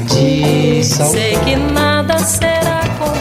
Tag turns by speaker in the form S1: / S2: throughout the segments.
S1: tradição. Sei que nada será como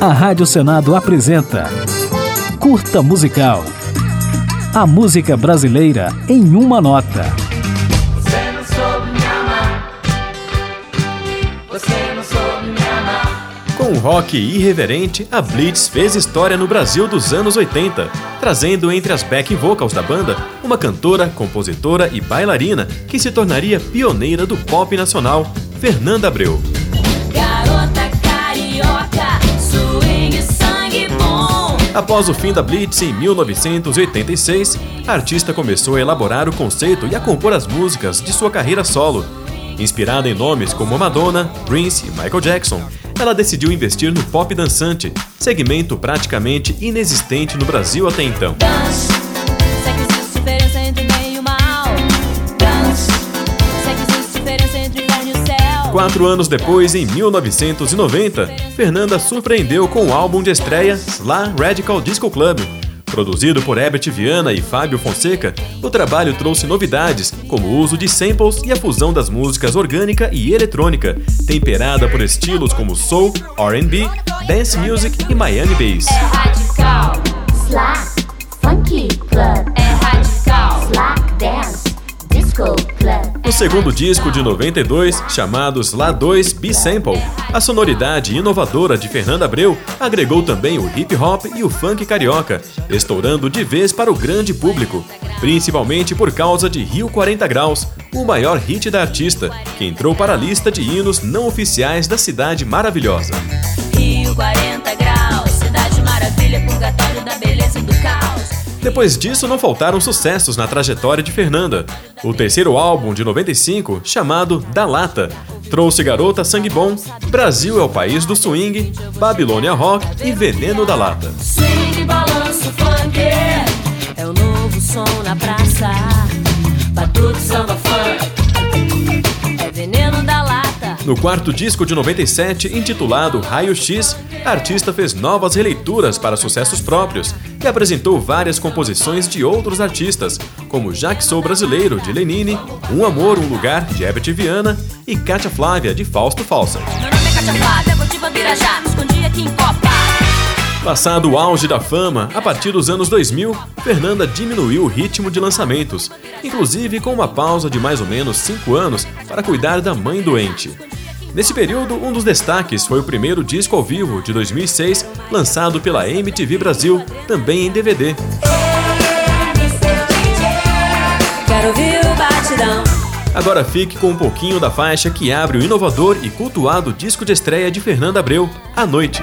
S2: A Rádio Senado apresenta Curta Musical. A música brasileira em uma nota.
S3: Com rock irreverente, a Blitz fez história no Brasil dos anos 80, trazendo entre as back vocals da banda uma cantora, compositora e bailarina que se tornaria pioneira do pop nacional, Fernanda Abreu. Após o fim da Blitz em 1986, a artista começou a elaborar o conceito e a compor as músicas de sua carreira solo. Inspirada em nomes como Madonna, Prince e Michael Jackson, ela decidiu investir no pop dançante, segmento praticamente inexistente no Brasil até então.
S1: Dance.
S3: Quatro anos depois, em 1990, Fernanda surpreendeu com o álbum de estreia La Radical Disco Club. Produzido por Herbert Viana e Fábio Fonseca, o trabalho trouxe novidades, como o uso de samples e a fusão das músicas orgânica e eletrônica, temperada por estilos como soul, R&B, dance music e Miami bass. Segundo disco de 92, chamados La 2 B-Sample, a sonoridade inovadora de Fernanda Abreu agregou também o hip hop e o funk carioca, estourando de vez para o grande público, principalmente por causa de Rio 40 Graus, o maior hit da artista, que entrou para a lista de hinos não oficiais da cidade maravilhosa.
S1: Rio 40 graus,
S3: Depois disso, não faltaram sucessos na trajetória de Fernanda. O terceiro álbum, de 95, chamado Da Lata, trouxe Garota Sangue Bom, Brasil é o País do Swing, Babilônia Rock e Veneno da Lata.
S1: Swing, balanço, funk. É o novo som na praça.
S3: No quarto disco de 97, intitulado Raio X, a artista fez novas releituras para sucessos próprios e apresentou várias composições de outros artistas, como Já que Sou Brasileiro, de Lenine, Um Amor, Um Lugar, de Herbert Viana e Cátia Flávia, de Fausto Falsa.
S1: É.
S3: Passado o auge da fama, a partir dos anos 2000, Fernanda diminuiu o ritmo de lançamentos, inclusive com uma pausa de mais ou menos 5 anos para cuidar da mãe doente. Nesse período, um dos destaques foi o primeiro disco ao vivo de 2006, lançado pela MTV Brasil, também em DVD. Agora fique com um pouquinho da faixa que abre o inovador e cultuado disco de estreia de Fernanda Abreu, A Noite.